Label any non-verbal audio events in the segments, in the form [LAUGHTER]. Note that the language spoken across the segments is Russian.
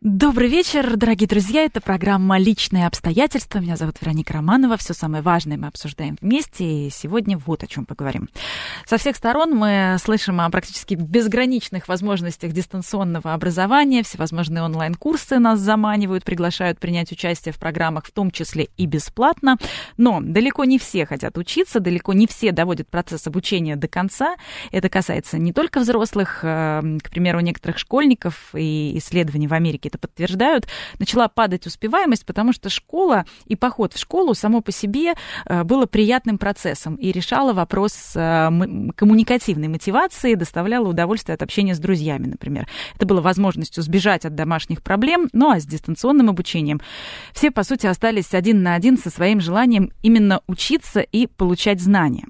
Добрый вечер, дорогие друзья. Это программа «Личные обстоятельства». Меня зовут Вероника Романова. Все самое важное мы обсуждаем вместе. И сегодня вот о чем поговорим. Со всех сторон мы слышим о практически безграничных возможностях дистанционного образования. Всевозможные онлайн-курсы нас заманивают, приглашают принять участие в программах, в том числе и бесплатно. Но далеко не все хотят учиться, далеко не все доводят процесс обучения до конца. Это касается не только взрослых, э, к примеру, некоторых школьников и исследований в Америке это подтверждают, начала падать успеваемость, потому что школа и поход в школу само по себе э, было приятным процессом и решало вопрос э, коммуникативной мотивации, доставляло удовольствие от общения с друзьями, например. Это было возможностью сбежать от домашних проблем, ну а с дистанционным обучением все, по сути, остались один на один со своим желанием именно учиться и получать знания.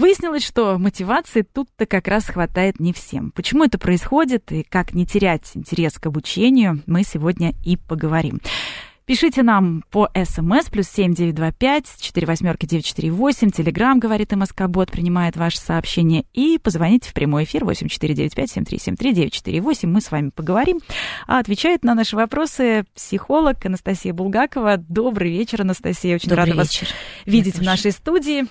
Выяснилось, что мотивации тут-то как раз хватает не всем. Почему это происходит и как не терять интерес к обучению, мы сегодня и поговорим. Пишите нам по смс плюс семь девять два пять четыре восьмерки девять четыре восемь. Телеграмм, говорит МСК Бот, принимает ваше сообщение. И позвоните в прямой эфир восемь четыре девять пять семь три семь три девять четыре восемь. Мы с вами поговорим. А отвечает на наши вопросы психолог Анастасия Булгакова. Добрый вечер, Анастасия. Очень Добрый рада вечер. вас видеть в нашей студии.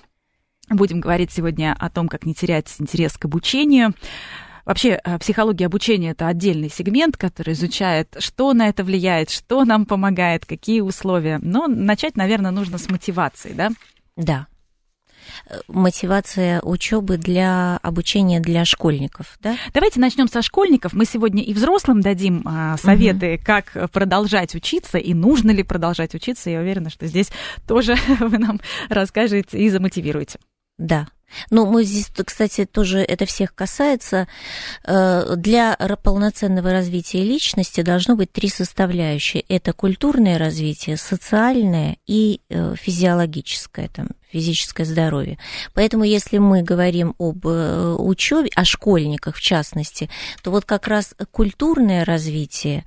Будем говорить сегодня о том, как не терять интерес к обучению. Вообще, э, психология обучения – это отдельный сегмент, который изучает, что на это влияет, что нам помогает, какие условия. Но начать, наверное, нужно с мотивации, да? Да. Э, мотивация учебы для обучения для школьников, да? Давайте начнем со школьников. Мы сегодня и взрослым дадим а, советы, угу. как продолжать учиться и нужно ли продолжать учиться. Я уверена, что здесь тоже [LAUGHS] вы нам расскажете и замотивируете. Да. Ну, мы здесь, кстати, тоже это всех касается. Э, для полноценного развития личности должно быть три составляющие. Это культурное развитие, социальное и э, физиологическое, там, физическое здоровье. Поэтому, если мы говорим об э, учебе, о школьниках в частности, то вот как раз культурное развитие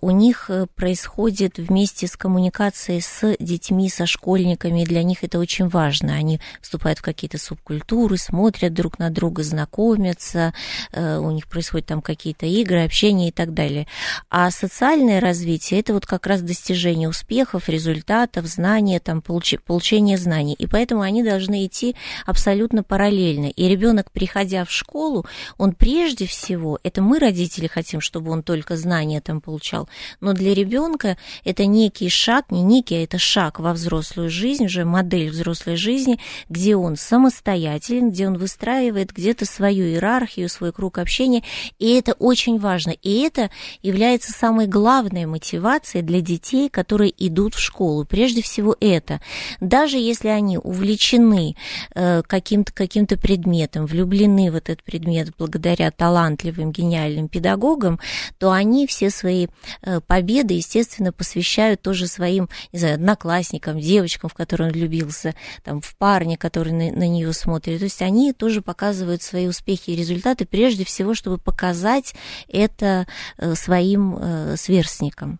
у них происходит вместе с коммуникацией с детьми, со школьниками, для них это очень важно. Они вступают в какие-то субкультуры, смотрят друг на друга, знакомятся, у них происходят там какие-то игры, общение и так далее. А социальное развитие – это вот как раз достижение успехов, результатов, знания, там, получение знаний и поэтому они должны идти абсолютно параллельно. И ребенок, приходя в школу, он прежде всего, это мы, родители, хотим, чтобы он только знания там получал, но для ребенка это некий шаг, не некий, а это шаг во взрослую жизнь, уже модель взрослой жизни, где он самостоятелен, где он выстраивает где-то свою иерархию, свой круг общения, и это очень важно. И это является самой главной мотивацией для детей, которые идут в школу. Прежде всего это. Даже если они увлечены э, каким-то каким предметом, влюблены в этот предмет благодаря талантливым, гениальным педагогам, то они все свои э, победы, естественно, посвящают тоже своим, не знаю, одноклассникам, девочкам, в которые он влюбился, там, в парня, который на, на нее смотрит. То есть они тоже показывают свои успехи и результаты, прежде всего, чтобы показать это э, своим сверстникам.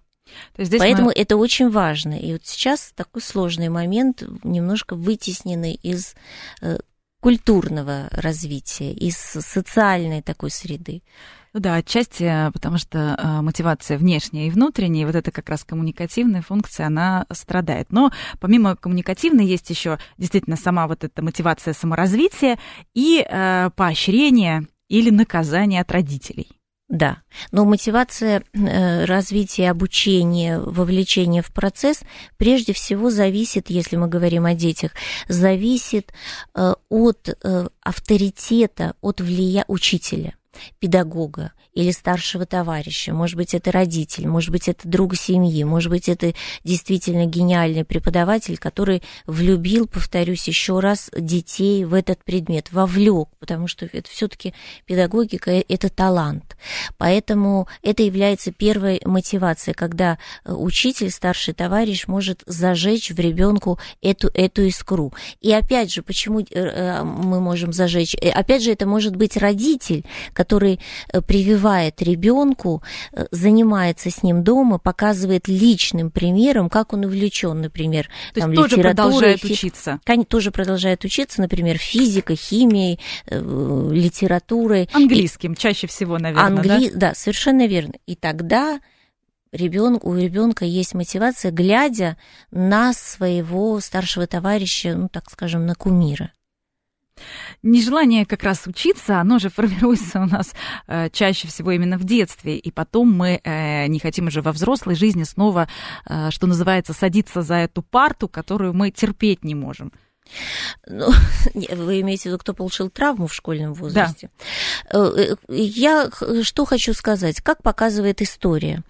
То есть здесь Поэтому мы... это очень важно. И вот сейчас такой сложный момент, немножко вытесненный из э, культурного развития, из социальной такой среды. Ну да, отчасти, э, потому что э, мотивация внешняя и внутренняя, вот эта как раз коммуникативная функция, она страдает. Но помимо коммуникативной есть еще действительно сама вот эта мотивация саморазвития и э, поощрение или наказание от родителей. Да, но мотивация э, развития, обучения, вовлечения в процесс прежде всего зависит, если мы говорим о детях, зависит э, от э, авторитета, от влия учителя. Педагога или старшего товарища, может быть, это родитель, может быть, это друг семьи, может быть, это действительно гениальный преподаватель, который влюбил, повторюсь еще раз, детей в этот предмет, вовлек, потому что это все-таки педагогика – это талант. Поэтому это является первой мотивацией, когда учитель, старший товарищ может зажечь в ребенку эту, эту искру. И опять же, почему э, э, мы можем зажечь? Э, опять же, это может быть родитель, который прививает ребенку, занимается с ним дома, показывает личным примером, как он увлечен, например, То там, тоже продолжает фи... учиться. Тоже продолжает учиться, например, физикой, химией, литературой. Английским и... чаще всего, наверное, Англи... да? Да, совершенно верно. И тогда ребенок, у ребенка есть мотивация, глядя на своего старшего товарища, ну, так скажем, на кумира. Нежелание как раз учиться, оно же формируется у нас э, чаще всего именно в детстве, и потом мы э, не хотим уже во взрослой жизни снова, э, что называется, садиться за эту парту, которую мы терпеть не можем. Ну, [LAUGHS] вы имеете в виду, кто получил травму в школьном возрасте? Да. Э, э, я что хочу сказать, как показывает история.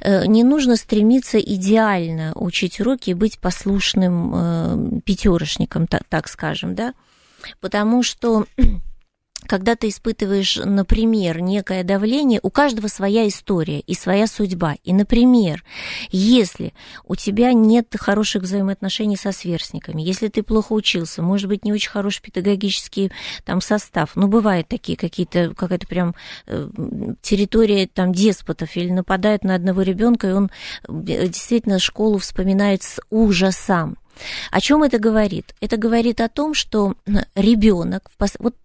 Э, не нужно стремиться идеально учить уроки и быть послушным пятерошником, так скажем, да? Потому что [CLEARS THROAT] когда ты испытываешь, например, некое давление, у каждого своя история и своя судьба. И, например, если у тебя нет хороших взаимоотношений со сверстниками, если ты плохо учился, может быть, не очень хороший педагогический там состав, ну, бывают такие какие-то, какая-то прям э, территория там деспотов или нападают на одного ребенка, и он э, действительно школу вспоминает с ужасом. О чем это говорит? Это говорит о том, что ребенок, вот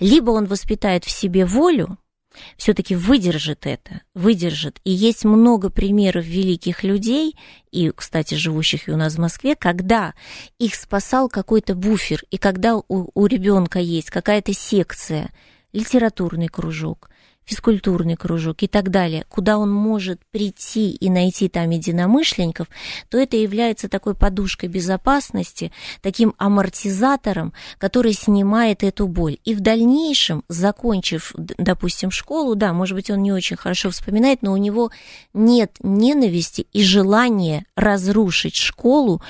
либо он воспитает в себе волю, все-таки выдержит это, выдержит. И есть много примеров великих людей, и, кстати, живущих и у нас в Москве, когда их спасал какой-то буфер, и когда у, у ребенка есть какая-то секция, литературный кружок, физкультурный кружок и так далее, куда он может прийти и найти там единомышленников, то это является такой подушкой безопасности, таким амортизатором, который снимает эту боль. И в дальнейшем, закончив, допустим, школу, да, может быть, он не очень хорошо вспоминает, но у него нет ненависти и желания разрушить школу,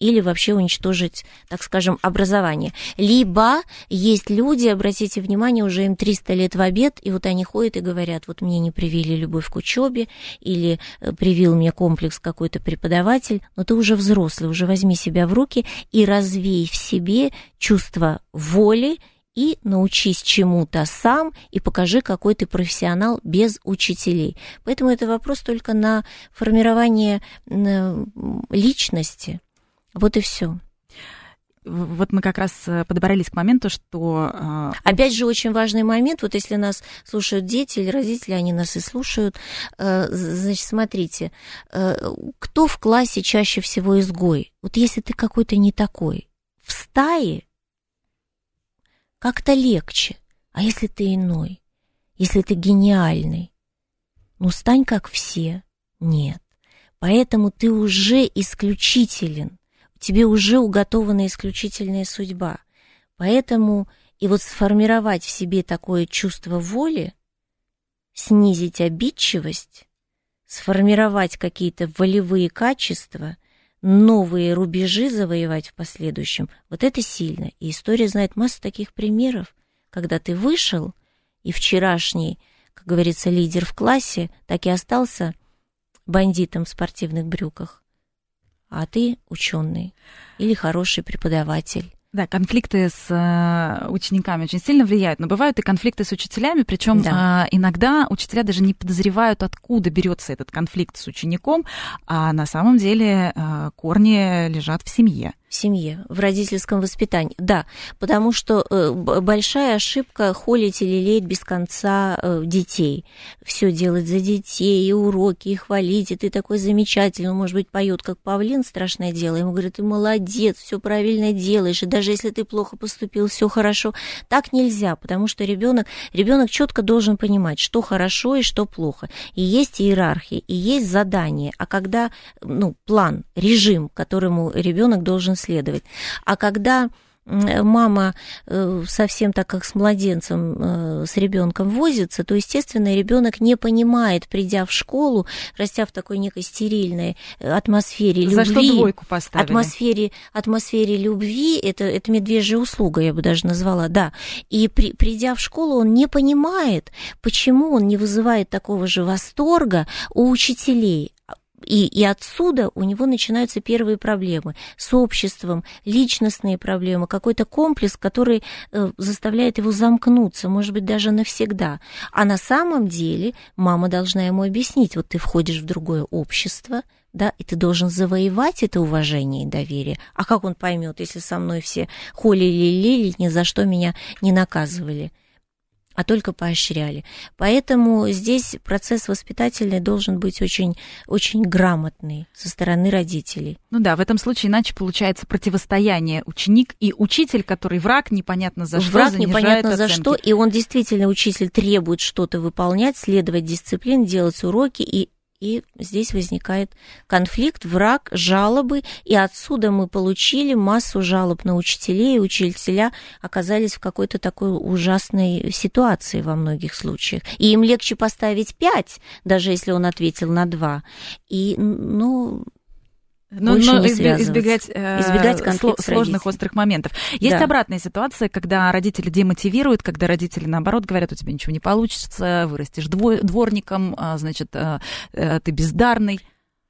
или вообще уничтожить, так скажем, образование. Либо есть люди, обратите внимание, уже им 300 лет в обед, и вот они ходят и говорят, вот мне не привили любовь к учебе, или э, привил мне комплекс какой-то преподаватель, но ты уже взрослый, уже возьми себя в руки и развей в себе чувство воли и научись чему-то сам и покажи, какой ты профессионал без учителей. Поэтому это вопрос только на формирование личности. Вот и все. Вот мы как раз э, подобрались к моменту, что... Э, Опять же, очень важный момент, вот если нас слушают дети или родители, они нас и слушают, э, значит, смотрите, кто в классе чаще всего изгой? Вот если ты какой-то не такой, в стае как-то легче, а если ты иной, если ты гениальный, ну, стань как все. Нет. Поэтому ты уже исключителен тебе уже уготована исключительная судьба. Поэтому и вот сформировать в себе такое чувство воли, снизить обидчивость, сформировать какие-то волевые качества, новые рубежи завоевать в последующем, вот это сильно. И история знает массу таких примеров, когда ты вышел, и вчерашний, как говорится, лидер в классе, так и остался бандитом в спортивных брюках а ты ученый или хороший преподаватель. Да, конфликты с э, учениками очень сильно влияют, но бывают и конфликты с учителями, причем да. э, иногда учителя даже не подозревают, откуда берется этот конфликт с учеником, а на самом деле э, корни лежат в семье в семье, в родительском воспитании. Да, потому что э, большая ошибка холить или леять без конца э, детей. Все делать за детей, и уроки, и хвалить, и ты такой замечательный, может быть, поет как павлин, страшное дело. Ему говорят, ты молодец, все правильно делаешь, и даже если ты плохо поступил, все хорошо. Так нельзя, потому что ребенок, ребенок четко должен понимать, что хорошо и что плохо. И есть иерархия, и есть задание. А когда, ну, план, режим, которому ребенок должен следовать. А когда мама э, совсем так как с младенцем, э, с ребенком возится, то, естественно, ребенок не понимает, придя в школу, растя в такой некой стерильной атмосфере За любви. что двойку поставили? Атмосфере, атмосфере любви, это, это медвежья услуга, я бы даже назвала, да. И при, придя в школу, он не понимает, почему он не вызывает такого же восторга у учителей. И, и отсюда у него начинаются первые проблемы с обществом, личностные проблемы, какой-то комплекс, который э, заставляет его замкнуться, может быть, даже навсегда. А на самом деле мама должна ему объяснить, вот ты входишь в другое общество, да, и ты должен завоевать это уважение и доверие. А как он поймет, если со мной все холили лили, ни за что меня не наказывали? А только поощряли. Поэтому здесь процесс воспитательный должен быть очень, очень грамотный со стороны родителей. Ну да, в этом случае иначе получается противостояние ученик и учитель, который враг непонятно за что, Враг непонятно за что, и он действительно, учитель требует что-то выполнять, следовать дисциплине, делать уроки, и и здесь возникает конфликт, враг, жалобы, и отсюда мы получили массу жалоб на учителей, и учителя оказались в какой-то такой ужасной ситуации во многих случаях. И им легче поставить пять, даже если он ответил на два. И, ну, но, но избегать, э, избегать сложных острых моментов. Есть да. обратная ситуация, когда родители демотивируют, когда родители, наоборот, говорят, у тебя ничего не получится, вырастешь дворником, а, значит, э, э, ты бездарный.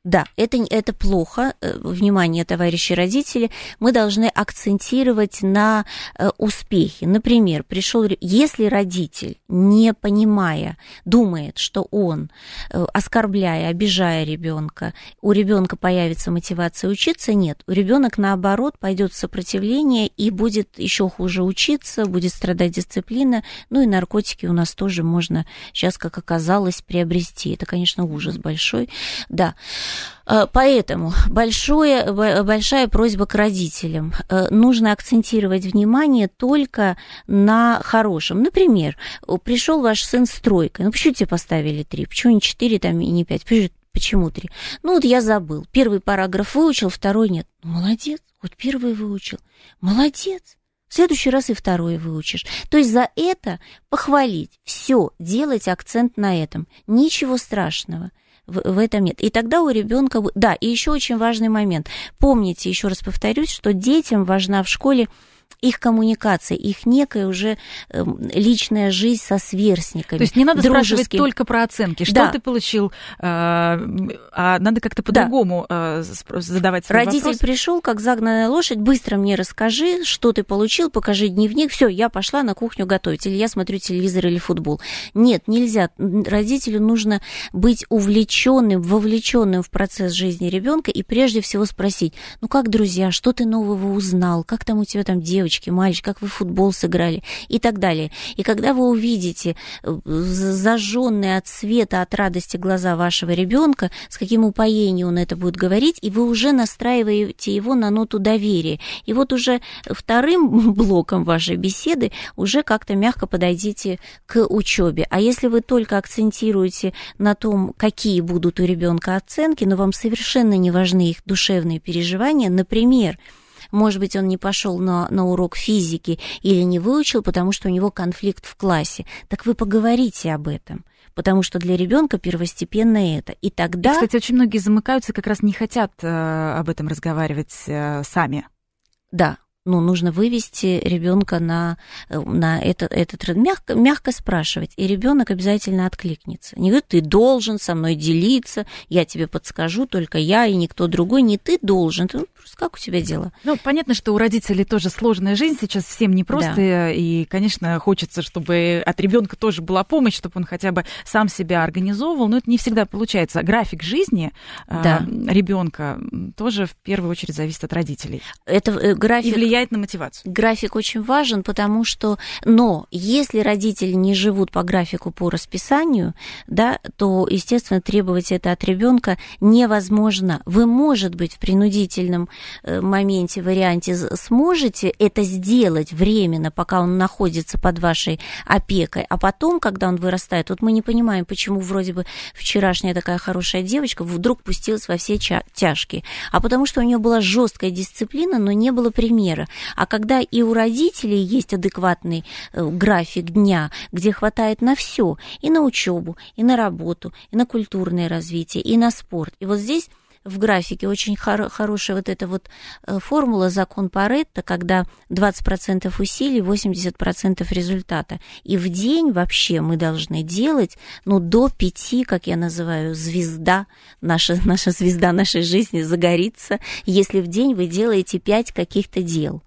Да, это, это плохо, э, внимание, товарищи родители, мы должны акцентировать на э, успехе. Например, пришел, если родитель, не понимая, думает, что он, э, оскорбляя, обижая ребенка, у ребенка появится мотивация учиться, нет, у ребенок наоборот пойдет в сопротивление и будет еще хуже учиться, будет страдать дисциплина, ну и наркотики у нас тоже можно сейчас, как оказалось, приобрести. Это, конечно, ужас большой, да. Э, поэтому большое, большая просьба к родителям. Э, нужно акцентировать внимание только на хорошем. Например, пришел ваш сын с тройкой. Ну, почему тебе поставили три? Почему не четыре там и не пять? Почему три? Ну, вот я забыл. Первый параграф выучил, второй нет. Ну, молодец, хоть первый выучил. Молодец. В следующий раз и второй выучишь. То есть за это похвалить, все, делать акцент на этом. Ничего страшного в, в этом нет. И тогда у ребенка... Да, и еще очень важный момент. Помните, еще раз повторюсь, что детям важна в школе их коммуникация, их некая уже э, личная жизнь со сверстниками. То есть не надо спрашивать только про оценки. Что да. ты получил, э, а надо как-то по-другому да. э, задавать свой Родитель вопрос. пришел, как загнанная лошадь, быстро мне расскажи, что ты получил, покажи дневник, все, я пошла на кухню готовить, или я смотрю телевизор или футбол. Нет, нельзя. Родителю нужно быть увлеченным, вовлеченным в процесс жизни ребенка и прежде всего спросить, ну как, друзья, что ты нового узнал, как там у тебя там девочка, девочки, мальчик, как вы футбол сыграли и так далее. И когда вы увидите э, зажженные от света, от радости глаза вашего ребенка, с каким упоением он это будет говорить, и вы уже настраиваете его на ноту доверия. И вот уже вторым [LAUGHS] блоком вашей беседы уже как-то мягко подойдите к учебе. А если вы только акцентируете на том, какие будут у ребенка оценки, но вам совершенно не важны их душевные переживания, например, может быть, он не пошел на, на урок физики или не выучил, потому что у него конфликт в классе. Так вы поговорите об этом потому что для ребенка первостепенно это. И тогда... И, кстати, очень многие замыкаются, как раз не хотят э, об этом разговаривать э, сами. Да, ну, нужно вывести ребенка на, на это, этот мягко, мягко спрашивать, и ребенок обязательно откликнется. Не говорит, ты должен со мной делиться, я тебе подскажу, только я и никто другой, не ты должен. Ты, ну, просто как у тебя дела? Ну, понятно, что у родителей тоже сложная жизнь, сейчас всем непросто, да. и, конечно, хочется, чтобы от ребенка тоже была помощь, чтобы он хотя бы сам себя организовывал, но это не всегда получается. График жизни да. э, ребенка тоже в первую очередь зависит от родителей. Это э, график влияет на мотивацию. График очень важен, потому что, но если родители не живут по графику, по расписанию, да, то, естественно, требовать это от ребенка невозможно. Вы, может быть, в принудительном э, моменте, варианте сможете это сделать временно, пока он находится под вашей опекой, а потом, когда он вырастает, вот мы не понимаем, почему вроде бы вчерашняя такая хорошая девочка вдруг пустилась во все тяжкие, а потому что у нее была жесткая дисциплина, но не было примера компьютера. А когда и у родителей есть адекватный э, график дня, где хватает на все, и на учебу, и на работу, и на культурное развитие, и на спорт. И вот здесь в графике очень хор- хорошая вот эта вот э, формула, закон Паретта, когда 20% усилий, 80% результата. И в день вообще мы должны делать, ну, до 5, как я называю, звезда, наша, [LAUGHS] наша звезда нашей жизни загорится, если в день вы делаете 5 каких-то дел.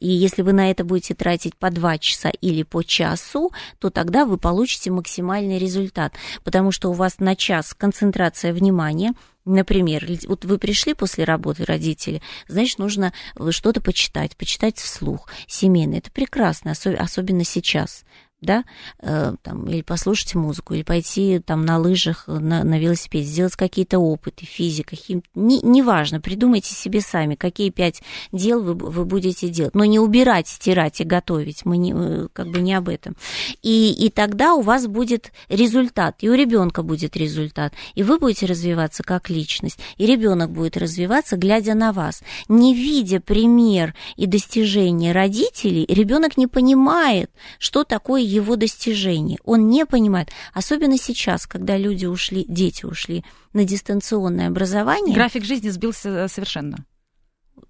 И если вы на это будете тратить по 2 часа или по часу, то тогда вы получите максимальный результат, потому что у вас на час концентрация внимания, Например, вот вы пришли после работы, родители, значит, нужно что-то почитать, почитать вслух, семейно. Это прекрасно, особенно сейчас да, э, там, или послушать музыку, или пойти там на лыжах, на, на велосипеде, сделать какие-то опыты, физика, хим... не, неважно, придумайте себе сами, какие пять дел вы, вы будете делать, но не убирать, стирать и готовить, мы не, э, как бы не об этом. И, и тогда у вас будет результат, и у ребенка будет результат, и вы будете развиваться как личность, и ребенок будет развиваться, глядя на вас. Не видя пример и достижения родителей, ребенок не понимает, что такое его достижение. Он не понимает, особенно сейчас, когда люди ушли, дети ушли на дистанционное образование. График жизни сбился э, совершенно.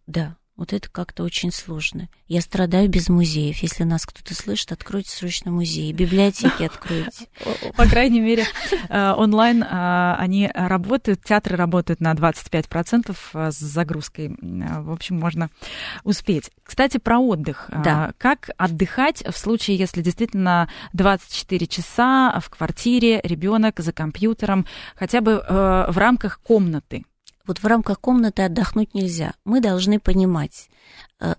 Да. Вот это как-то очень сложно. Я страдаю без музеев. Если нас кто-то слышит, откройте срочно музеи, библиотеки откройте. [LAUGHS] По крайней мере, э, онлайн э, они работают, театры работают на 25% э, с загрузкой. В общем, можно успеть. Кстати, про отдых. Да. Как отдыхать в случае, если действительно 24 часа в квартире, ребенок за компьютером, хотя бы в рамках комнаты? Вот в рамках комнаты отдохнуть нельзя. Мы должны понимать, э,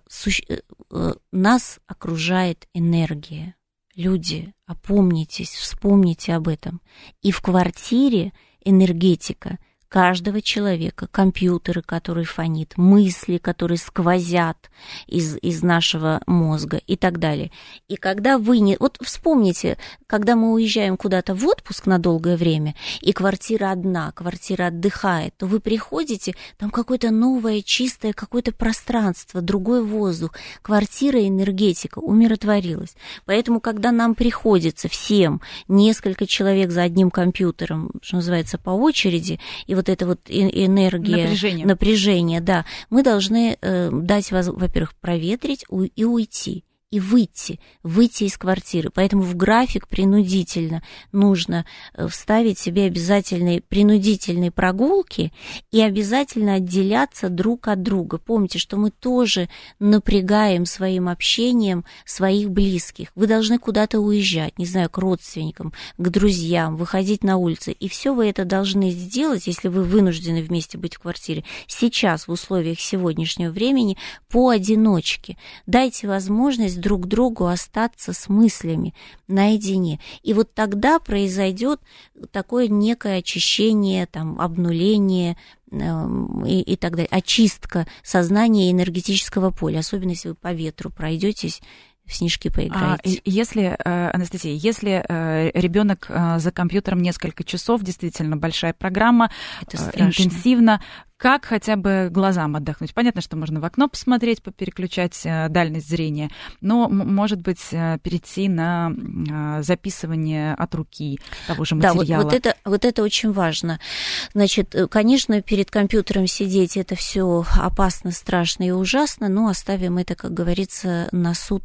э, нас окружает энергия. Люди, опомнитесь, вспомните об этом. И в квартире энергетика – каждого человека, компьютеры, которые фонит, мысли, которые сквозят из, из нашего мозга и так далее. И когда вы не... Вот вспомните, когда мы уезжаем куда-то в отпуск на долгое время, и квартира одна, квартира отдыхает, то вы приходите, там какое-то новое, чистое, какое-то пространство, другой воздух, квартира, энергетика умиротворилась. Поэтому, когда нам приходится всем несколько человек за одним компьютером, что называется, по очереди, и вот вот эта вот энергия, напряжение, напряжение да, мы должны э, дать, во-первых, проветрить и уйти и выйти, выйти из квартиры. Поэтому в график принудительно нужно э, вставить себе обязательные принудительные прогулки и обязательно отделяться друг от друга. Помните, что мы тоже напрягаем своим общением своих близких. Вы должны куда-то уезжать, не знаю, к родственникам, к друзьям, выходить на улицы. И все вы это должны сделать, если вы вынуждены вместе быть в квартире, сейчас, в условиях сегодняшнего времени, поодиночке. Дайте возможность друг другу остаться с мыслями наедине. И вот тогда произойдет такое некое очищение, там, обнуление эм, и, и так далее, очистка сознания и энергетического поля, особенно если вы по ветру пройдетесь в снежки поиграете. А, если, э, Анастасия, если э, ребенок э, за компьютером несколько часов, действительно большая программа, интенсивно, как хотя бы глазам отдохнуть. Понятно, что можно в окно посмотреть, переключать дальность зрения, но, может быть, перейти на записывание от руки того же материала. Да, вот, вот, это, вот это очень важно. Значит, конечно, перед компьютером сидеть это все опасно, страшно и ужасно, но оставим это, как говорится, на суд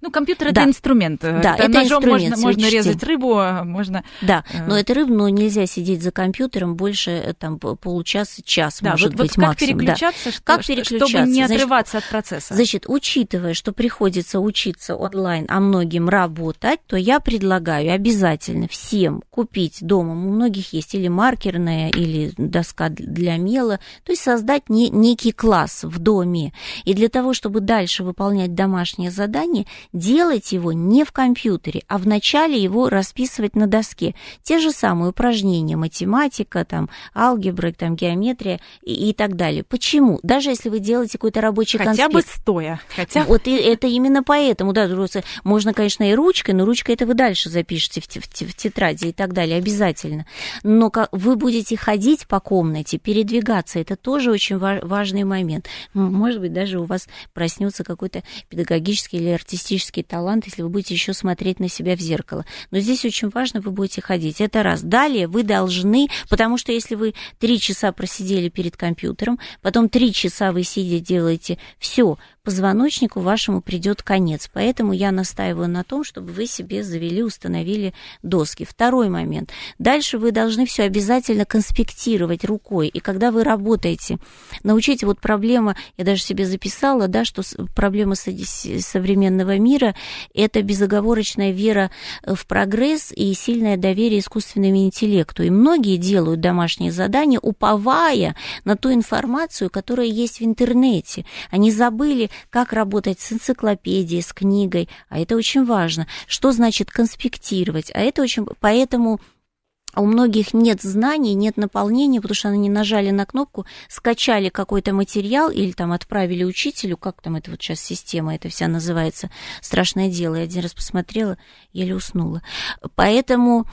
ну, компьютер это да. инструмент. Да, это, это ножом инструмент, можно, можно резать рыбу, можно. Да, э, но это рыба, но нельзя сидеть за компьютером больше э, там получаса, час, да, может вот, быть, вот как максимум. Переключаться, да. что, как переключаться, чтобы не отрываться значит, от процесса. Значит, учитывая, что приходится учиться онлайн, а многим работать, то я предлагаю обязательно всем купить дома, у многих есть или маркерная, или доска для мела, то есть создать не, некий класс в доме. И для того, чтобы дальше выполнять домашнее задание, делать его не в компьютере, а вначале его расписывать на доске. Те же самые упражнения, математика, там, алгебра, там, геометрия и, и так далее. Почему? Даже если вы делаете какой-то рабочий хотя конспект. Хотя бы стоя. Хотя... Вот и, это именно поэтому, да, можно, конечно, и ручкой, но ручкой это вы дальше запишете в, в, в тетради и так далее, обязательно. Но вы будете ходить по комнате, передвигаться, это тоже очень важный момент. Может быть, даже у вас проснется какой-то педагогический или артистический талант, если вы будете еще смотреть на себя в зеркало. Но здесь очень важно, вы будете ходить. Это раз. Далее вы должны, потому что если вы три часа просидели перед компьютером, потом три часа вы сидите, делаете все, позвоночнику вашему придет конец. Поэтому я настаиваю на том, чтобы вы себе завели, установили доски. Второй момент. Дальше вы должны все обязательно конспектировать рукой. И когда вы работаете, научите, вот проблема, я даже себе записала, да, что проблема современного мира – это безоговорочная вера в прогресс и сильное доверие искусственному интеллекту. И многие делают домашние задания, уповая на ту информацию, которая есть в интернете. Они забыли как работать с энциклопедией, с книгой, а это очень важно. Что значит конспектировать? А это очень... Поэтому у многих нет знаний, нет наполнения, потому что они нажали на кнопку, скачали какой-то материал или там отправили учителю, как там это вот сейчас система, это вся называется, страшное дело. Я один раз посмотрела, еле уснула. Поэтому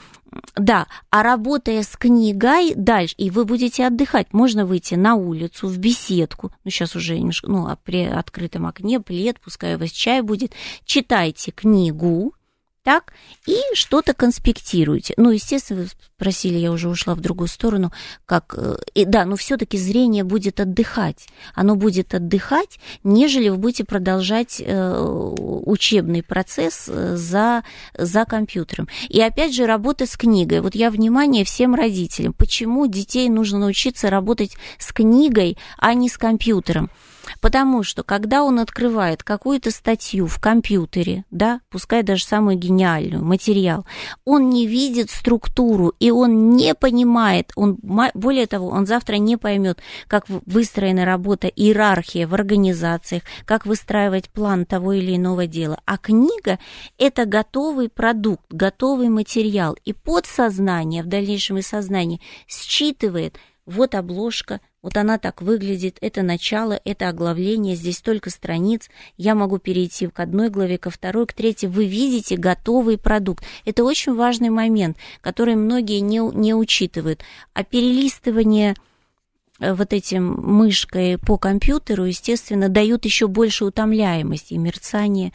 да, а работая с книгой дальше, и вы будете отдыхать, можно выйти на улицу, в беседку, ну, сейчас уже немножко, ну, а при открытом окне, плед, пускай у вас чай будет, читайте книгу, так, и что-то конспектируете. Ну, естественно, вы спросили, я уже ушла в другую сторону, как, э, и, да, но все-таки зрение будет отдыхать. Оно будет отдыхать, нежели вы будете продолжать э, учебный процесс э, за, за компьютером. И опять же, работа с книгой. Вот я внимание всем родителям. Почему детей нужно научиться работать с книгой, а не с компьютером? Потому что, когда он открывает какую-то статью в компьютере, да, пускай даже самую гениальную, материал, он не видит структуру, и он не понимает, он, более того, он завтра не поймет, как выстроена работа, иерархия в организациях, как выстраивать план того или иного дела. А книга – это готовый продукт, готовый материал, и подсознание, в дальнейшем и сознание считывает – вот обложка, вот она так выглядит, это начало, это оглавление, здесь столько страниц, я могу перейти к одной главе, ко второй, к третьей. Вы видите готовый продукт. Это очень важный момент, который многие не, не учитывают. А перелистывание э, вот этим мышкой по компьютеру, естественно, дают еще больше утомляемости и мерцания.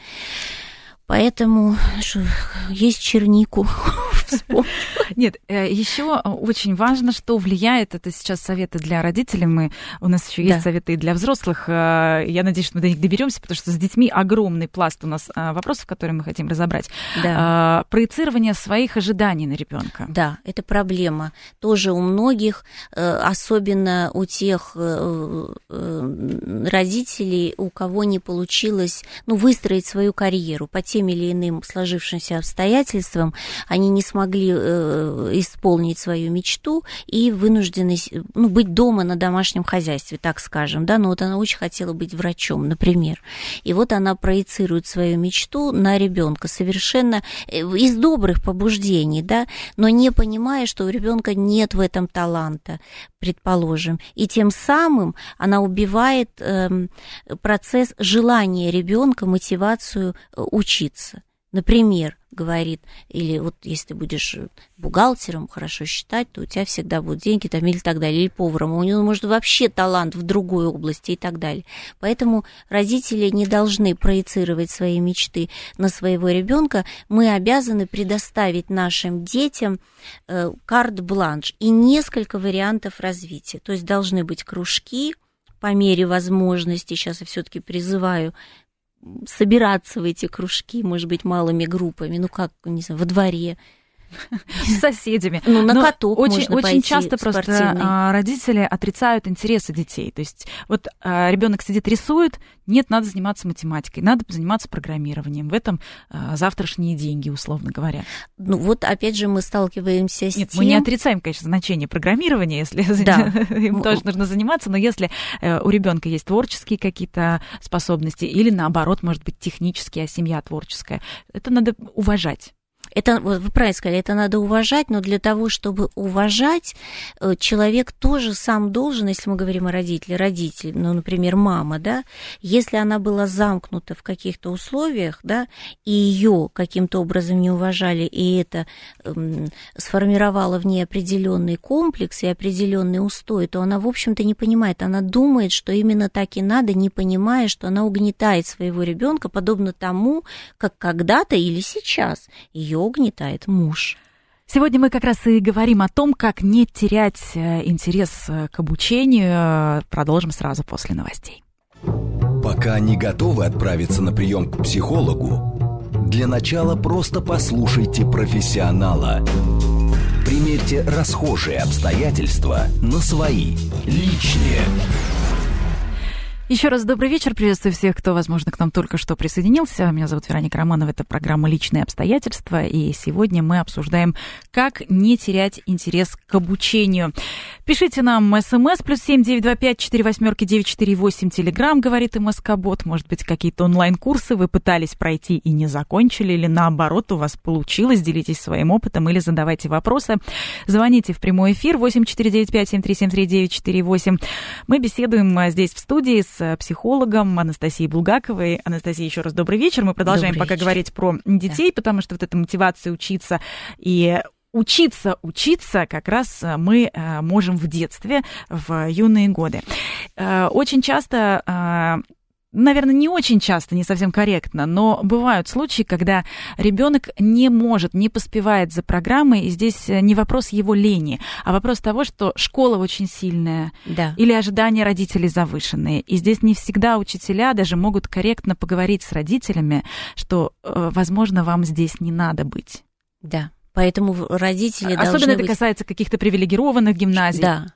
Поэтому что, есть чернику. [LAUGHS] Нет, э, еще очень важно, что влияет, это сейчас советы для родителей, мы, у нас еще есть советы и для взрослых, э, я надеюсь, что мы до них доберемся, потому что с детьми огромный пласт у нас э, вопросов, которые мы хотим разобрать. Да. Проецирование своих ожиданий на ребенка. Да, это проблема. Тоже у многих, особенно у тех родителей, у кого не получилось ну, выстроить свою карьеру по тем или иным сложившимся обстоятельствам, они не смогли э, исполнить свою мечту и вынуждены ну, быть дома на домашнем хозяйстве, так скажем, да, но вот она очень хотела быть врачом, например. И вот она проецирует свою мечту на ребенка совершенно э, из добрых побуждений, да, но не понимая, что у ребенка нет в этом таланта, предположим. И тем самым она убивает э, процесс желания ребенка, мотивацию э, учиться. Например, говорит, или вот если ты будешь бухгалтером, хорошо считать, то у тебя всегда будут деньги там или так далее, или поваром, у него может вообще талант в другой области и так далее. Поэтому родители не должны проецировать свои мечты на своего ребенка. Мы обязаны предоставить нашим детям э, карт-бланш и несколько вариантов развития. То есть должны быть кружки, по мере возможности, сейчас я все-таки призываю собираться в эти кружки, может быть, малыми группами, ну как, не знаю, во дворе, с соседями. Ну, на каток очень, можно очень часто просто спортивный. а, родители отрицают интересы детей. То есть вот ребенок сидит рисует, нет, надо заниматься математикой, надо заниматься программированием. В этом а, завтрашние деньги, условно говоря. Ну вот опять же мы сталкиваемся с Нет, тем... мы не отрицаем, конечно, значение программирования, если Да. [LAUGHS] им тоже нужно заниматься, но если э, у ребенка есть творческие какие-то способности или наоборот, может быть, технические, а семья творческая, это надо уважать. Это, вот вы правильно сказали, это надо уважать, но для того, чтобы уважать, э, человек тоже сам должен, если мы говорим о родителе, родитель, ну, например, мама, да, если она была замкнута в каких-то условиях, да, и ее каким-то образом не уважали, и это эм, сформировало в ней определенный комплекс и определенный устой, то она, в общем-то, не понимает, она думает, что именно так и надо, не понимая, что она угнетает своего ребенка, подобно тому, как когда-то или сейчас ее угнетает муж. Сегодня мы как раз и говорим о том, как не терять э, интерес э, к обучению. Продолжим сразу после новостей. Пока не готовы отправиться на прием к психологу, для начала просто послушайте профессионала. Примерьте расхожие обстоятельства на свои, личные. Еще раз добрый вечер. Приветствую всех, кто, возможно, к нам только что присоединился. Меня зовут Вероника Романова. Это программа «Личные обстоятельства». И сегодня мы обсуждаем, как не терять интерес к обучению. Пишите нам смс плюс семь девять два пять четыре восьмерки девять четыре восемь. Телеграмм, говорит МСК-бот. Может быть, какие-то онлайн-курсы вы пытались пройти и не закончили, или наоборот, у вас получилось. Делитесь своим опытом или задавайте вопросы. Звоните в прямой эфир восемь четыре девять пять семь три семь три девять четыре восемь. Мы беседуем а, здесь в студии с психологом Анастасией Булгаковой. Анастасия, еще раз добрый вечер. Мы продолжаем Добрый пока вечер. говорить про детей, потому что вот эта мотивация учиться и учиться, учиться как раз э, мы э, можем в детстве, в юные годы. Э, Очень часто э, наверное, не очень часто, не совсем корректно, но бывают случаи, когда ребенок не может, не поспевает за программой, и здесь э, не вопрос его лени, а вопрос того, что школа очень сильная, Да. или ожидания родителей завышенные. И здесь не всегда учителя даже могут корректно поговорить с родителями, что, э, возможно, вам здесь не надо быть. Да. Поэтому родители Особенно должны это быть... касается каких-то привилегированных гимназий. Да.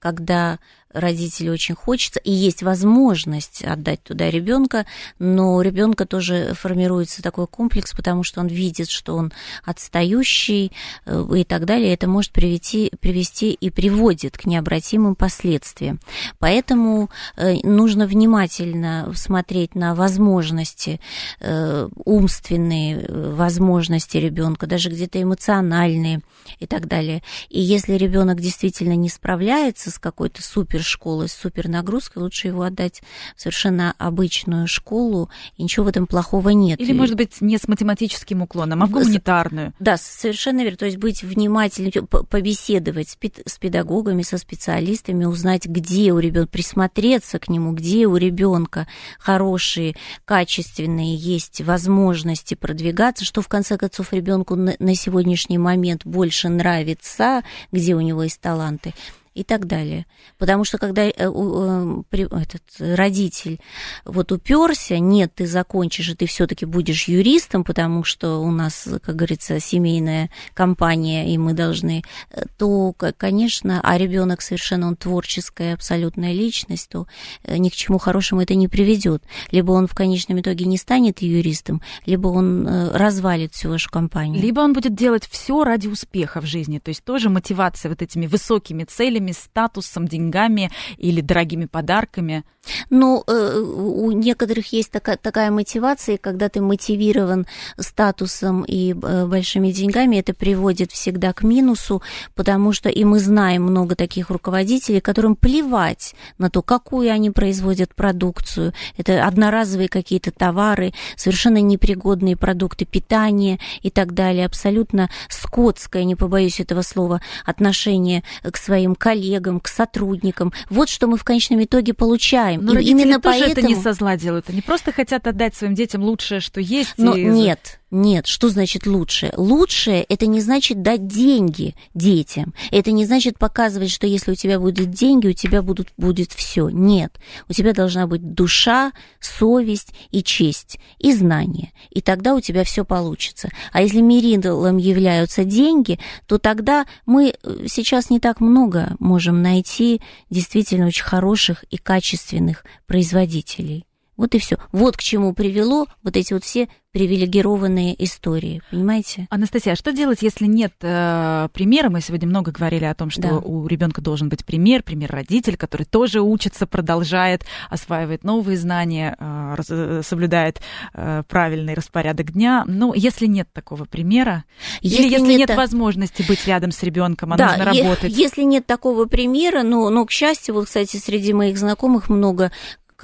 Когда родителю очень хочется, и есть возможность отдать туда ребенка, но у ребенка тоже формируется такой комплекс, потому что он видит, что он отстающий э, и так далее. Это может привести, привести и приводит к необратимым последствиям. Поэтому э, нужно внимательно смотреть на возможности, э, умственные возможности ребенка, даже где-то эмоциональные и так далее. И если ребенок действительно не справляется с какой-то супершколой, с супернагрузкой, лучше его отдать в совершенно обычную школу, и ничего в этом плохого нет. Или, может быть, не с математическим уклоном, а в гуманитарную. Да, совершенно верно. То есть быть внимательным, побеседовать с пед- с педагогами, со специалистами, узнать, где у ребенка, присмотреться к нему, где у ребенка хорошие, качественные есть возможности продвигаться, что в конце концов ребенку на сегодняшний момент больше нравится, где у него есть таланты и так далее. Потому что когда э, э, этот родитель вот уперся, нет, ты закончишь, и ты все-таки будешь юристом, потому что у нас, как говорится, семейная компания, и мы должны, э, то, конечно, а ребенок совершенно он творческая абсолютная личность, то ни к чему хорошему это не приведет. Либо он в конечном итоге не станет юристом, либо он развалит всю вашу компанию. Либо он будет делать все ради успеха в жизни, то есть тоже мотивация вот этими высокими целями, статусом, деньгами или дорогими подарками. Ну, э, у некоторых есть такая, такая мотивация, когда ты мотивирован статусом и э, большими деньгами, это приводит всегда к минусу, потому что и мы знаем много таких руководителей, которым плевать на то, какую они производят продукцию. Это одноразовые какие-то товары, совершенно непригодные продукты питания и так далее, абсолютно скотское, не побоюсь этого слова, отношение к своим коллегам, к сотрудникам. Вот что мы в конечном итоге получаем. Но И именно тоже поэтому... это не со зла делают. Они просто хотят отдать своим детям лучшее, что есть. Но и- нет, Нет, что значит лучшее? Лучшее это не значит дать деньги детям. Это не значит показывать, что если у тебя будут деньги, у тебя будут, будет все. Нет. У тебя должна быть душа, совесть и честь, и знание. И тогда у тебя все получится. А если мерилом являются деньги, то тогда мы э, сейчас не так много можем найти действительно очень хороших и качественных производителей. Вот и все. Вот к чему привело вот эти вот все привилегированные истории, понимаете? Анастасия, а что делать, если нет э, примера? Мы сегодня много говорили о том, что да. у ребенка должен быть пример, пример родитель, который тоже учится, продолжает, осваивает новые знания, э, э соблюдает э, правильный распорядок дня. Но если нет такого примера, если или если нет, нет возможности быть рядом с ребенком, а да, нужно работать. Если нет такого примера, но, но, к счастью, вот, кстати, среди моих знакомых много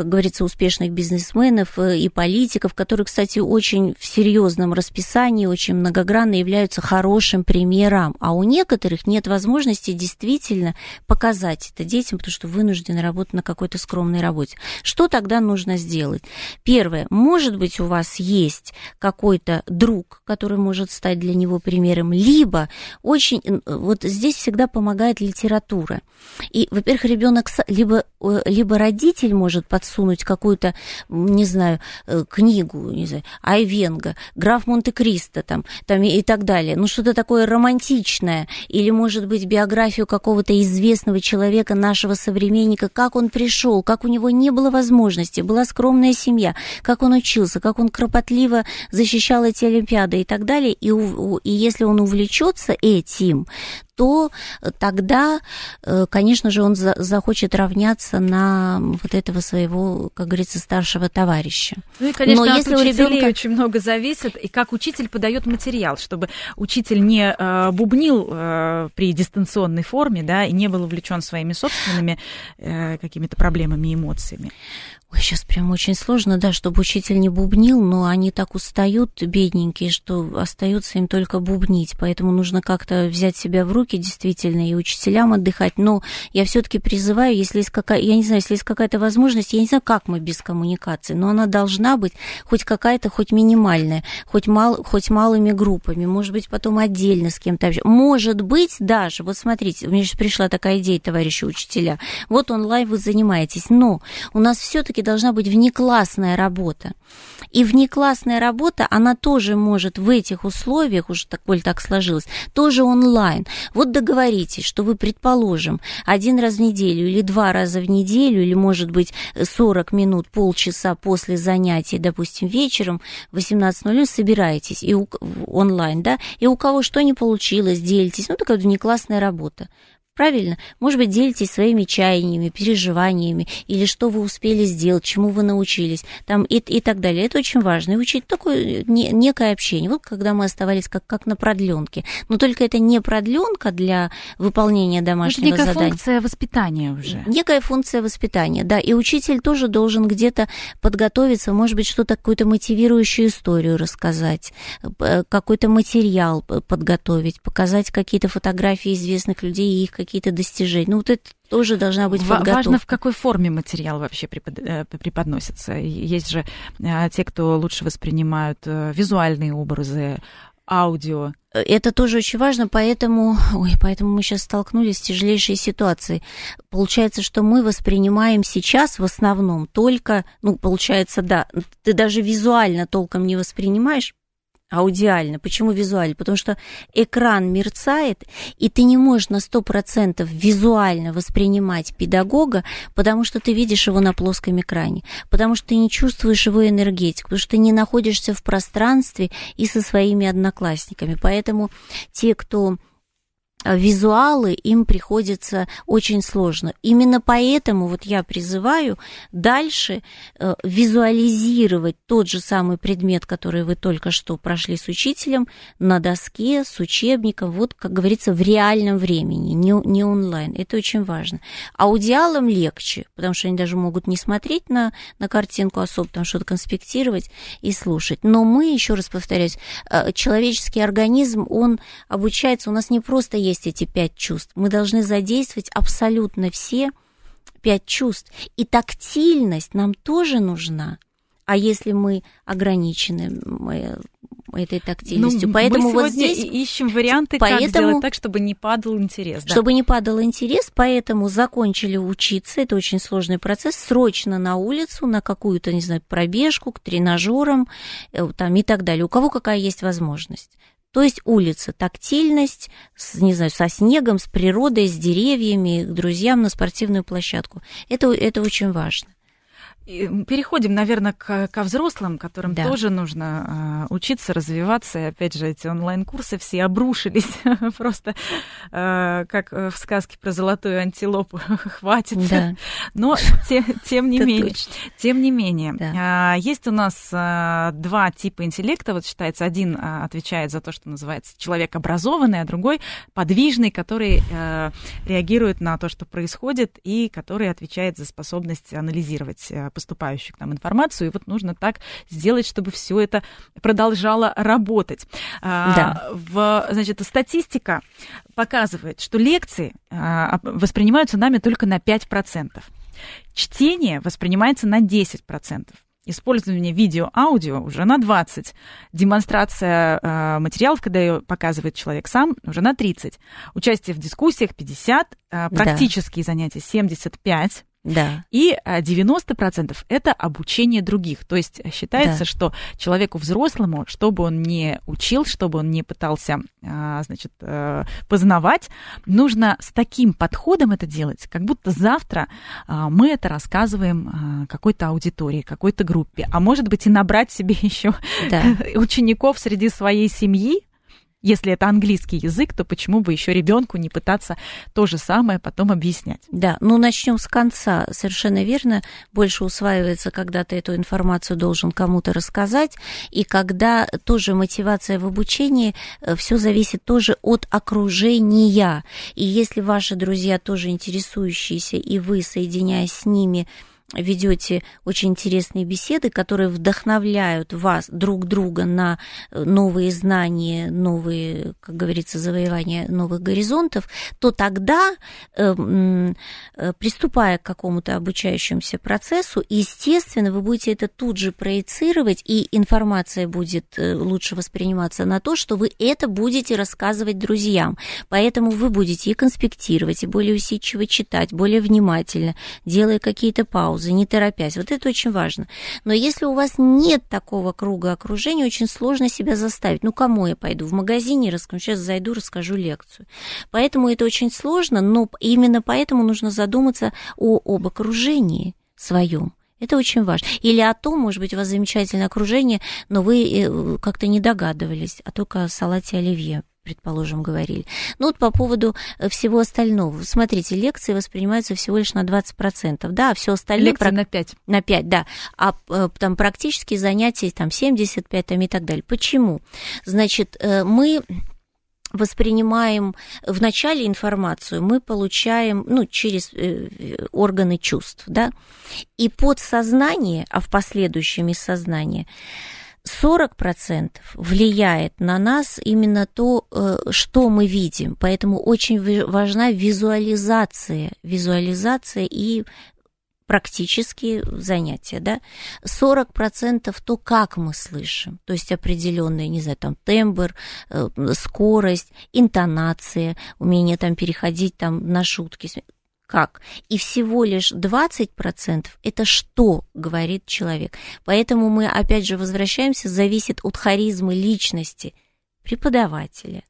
как говорится, успешных бизнесменов э, и политиков, которые, кстати, очень в серьезном расписании, очень многогранно являются хорошим примером. А у некоторых нет возможности действительно показать это детям, потому что вынуждены работать на какой-то скромной работе. Что тогда нужно сделать? Первое, может быть, у вас есть какой-то друг, который может стать для него примером, либо очень, вот здесь всегда помогает литература. И, во-первых, ребенок либо, э, либо родитель может под подсунуть какую-то, не знаю, э, книгу, не знаю, Айвенга, граф Монте-Кристо там, там и, и так далее. Ну, что-то такое романтичное. Или, может быть, биографию какого-то известного человека, нашего современника, как он пришел, как у него не было возможности, была скромная семья, как он учился, как он кропотливо защищал эти олимпиады и так далее. И, и если он увлечется этим, то тогда, э, конечно же, он захочет равняться на вот этого своего, как говорится, старшего товарища. Ну и, конечно, Но от если учителей у ребенка... очень много зависит, и как учитель подает материал, чтобы учитель не э, бубнил э, при дистанционной форме, да, и не был увлечен своими собственными э, какими-то проблемами и эмоциями. Ой, сейчас прям очень сложно, да, чтобы учитель не бубнил, но они так устают, бедненькие, что остается им только бубнить. Поэтому нужно как-то взять себя в руки, действительно, и учителям отдыхать. Но я все-таки призываю, если есть какая, я не знаю, если есть какая-то возможность, я не знаю, как мы без коммуникации, но она должна быть хоть какая-то, хоть минимальная, хоть, мал, хоть малыми группами, может быть, потом отдельно с кем-то. Может быть, даже, вот смотрите, у меня сейчас пришла такая идея, товарищи учителя, вот онлайн вы занимаетесь, но у нас все-таки должна быть внеклассная работа. И внеклассная работа, она тоже может в этих условиях, уже так, коль так сложилось, тоже онлайн. Вот договоритесь, что вы, предположим, один раз в неделю или два раза в неделю, или, может быть, 40 минут, полчаса после занятий, допустим, вечером в 18.00 собираетесь и у, онлайн, да, и у кого что не получилось, делитесь. Ну, такая внеклассная работа. Правильно? Может быть, делитесь своими чаяниями, переживаниями, или что вы успели сделать, чему вы научились, там, и, и так далее. Это очень важно. И учить такое не, некое общение. Вот когда мы оставались как, как на продленке. Но только это не продленка для выполнения домашнего это некая задания. функция воспитания уже. Некая функция воспитания, да. И учитель тоже должен где-то подготовиться, может быть, что-то, какую-то мотивирующую историю рассказать, какой-то материал подготовить, показать какие-то фотографии известных людей и их какие-то достижения. Ну, вот это тоже должна быть подготовка. Важно, в какой форме материал вообще э, преподносится. Есть же э, те, кто лучше воспринимают э, визуальные образы, аудио. Это тоже очень важно, поэтому, ой, поэтому мы сейчас столкнулись с тяжелейшей ситуацией. Получается, что мы воспринимаем сейчас в основном только, ну, получается, да, ты даже визуально толком не воспринимаешь, аудиально. Почему визуально? Потому что экран мерцает, и ты не можешь на 100% визуально воспринимать педагога, потому что ты видишь его на плоском экране, потому что ты не чувствуешь его энергетику, потому что ты не находишься в пространстве и со своими одноклассниками. Поэтому те, кто визуалы им приходится очень сложно. Именно поэтому вот я призываю дальше э, визуализировать тот же самый предмет, который вы только что прошли с учителем, на доске, с учебником, вот, как говорится, в реальном времени, не, не онлайн. Это очень важно. Аудиалам легче, потому что они даже могут не смотреть на, на картинку особо, там что-то конспектировать и слушать. Но мы, еще раз повторяюсь, э, человеческий организм, он обучается, у нас не просто есть есть эти пять чувств. Мы должны задействовать абсолютно все пять чувств. И тактильность нам тоже нужна. А если мы ограничены, мы этой тактильностью. Ну, поэтому мы вот здесь ищем варианты, поэтому, как сделать так, чтобы не падал интерес. Да? Чтобы не падал интерес, поэтому закончили учиться, это очень сложный процесс, срочно на улицу, на какую-то, не знаю, пробежку, к тренажерам э, там, и так далее. У кого какая есть возможность. То есть улица, тактильность, с, не знаю, со снегом, с природой, с деревьями, к друзьям на спортивную площадку. Это, это очень важно. Переходим, наверное, к, ко взрослым, которым да. тоже нужно э, учиться, развиваться. И опять же, эти онлайн-курсы все обрушились [LAUGHS] просто, э, как в сказке про золотую антилопу, [LAUGHS] хватит. Да. Но те, тем не менее, тем не менее, да. э, есть у нас э, два типа интеллекта. Вот считается, один э, отвечает за то, что называется человек образованный, а другой подвижный, который э, реагирует на то, что происходит, и который отвечает за способность анализировать поступающую к нам информацию, и вот нужно так сделать, чтобы все это продолжало работать. А, да. В, значит, статистика показывает, что лекции а, воспринимаются нами только на 5%. Чтение воспринимается на 10%. Использование видео-аудио уже на 20. Демонстрация э, материалов, когда ее показывает человек сам, уже на 30. Участие в дискуссиях 50. Э, практические да. занятия 75. Да. И 90% а, это обучение других. То есть считается, да. что человеку взрослому, чтобы он не учил, чтобы он не пытался, а, значит, э, познавать, нужно с таким подходом это делать, как будто завтра а, мы это рассказываем какой-то аудитории, какой-то группе, а может быть и набрать себе [LAUGHS] еще да. [LAUGHS] учеников среди своей семьи, если это английский язык, то почему бы еще ребенку не пытаться то же самое потом объяснять? Да, ну начнем с конца. Совершенно верно. Больше усваивается, когда ты эту информацию должен кому-то рассказать, и когда тоже мотивация в обучении, э, все зависит тоже от окружения. И если ваши друзья тоже интересующиеся, и вы, соединяясь с ними, ведете очень интересные беседы, которые вдохновляют вас друг друга на э, новые знания, новые, как говорится, завоевания новых горизонтов, то тогда, э, э, приступая к какому-то обучающемуся процессу, естественно, вы будете это тут же проецировать, и информация будет лучше восприниматься на то, что вы это будете рассказывать друзьям. Поэтому вы будете и конспектировать, и более усидчиво читать, более внимательно, делая какие-то паузы паузы, не торопясь. Вот это очень важно. Но если у вас нет такого круга окружения, очень сложно себя заставить. Ну, кому я пойду? В магазине расскажу, сейчас зайду, расскажу лекцию. Поэтому это очень сложно, но именно поэтому нужно задуматься о, об окружении своем. Это очень важно. Или о том, может быть, у вас замечательное окружение, но вы э, как-то не догадывались, а только о салате оливье предположим, говорили. Ну вот по поводу э, всего остального. Смотрите, лекции воспринимаются всего лишь на 20%, да, все остальное... Лекции на 5. На 5, да. А э, там практические занятия там 75 там, и так далее. Почему? Значит, мы воспринимаем в начале информацию, мы получаем ну, через органы чувств, да, и подсознание, а в последующем из сознания, 40% влияет на нас именно то, э, что мы видим. Поэтому очень важна визуализация, визуализация и практические занятия, да, 40% то, как мы слышим, то есть определенные, не знаю, там тембр, э, скорость, интонация, умение там переходить там на шутки, как. И всего лишь 20% это что говорит человек. Поэтому мы опять же возвращаемся, зависит от харизмы личности преподавателя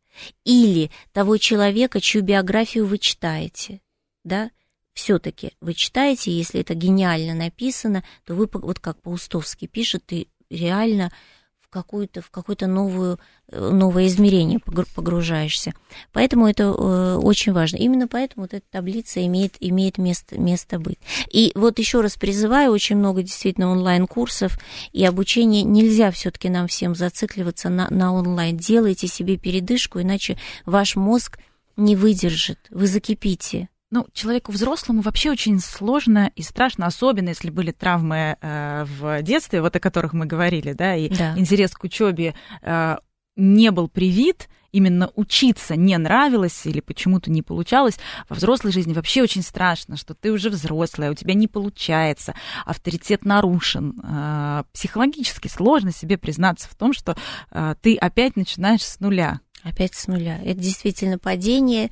или того человека, чью биографию вы читаете, да, все-таки вы читаете, если это гениально написано, то вы, вот как Паустовский пишет, ты реально какую-то, в какое-то новую, э, новое измерение погружаешься. Поэтому это э, очень важно. Именно поэтому вот эта таблица имеет, имеет место, место быть. И вот еще раз призываю, очень много действительно онлайн-курсов и обучения. Нельзя все-таки нам всем зацикливаться на, на онлайн. Делайте себе передышку, иначе ваш мозг не выдержит, вы закипите. Ну, человеку взрослому вообще очень сложно и страшно, особенно если были травмы э, в детстве, вот о которых мы говорили, да, и да. интерес к учебе э, не был привит, именно учиться не нравилось или почему-то не получалось, во взрослой жизни вообще очень страшно, что ты уже взрослая, у тебя не получается, авторитет нарушен. А, психологически сложно себе признаться в том, что а, ты опять начинаешь с нуля. Опять с нуля. Это действительно падение,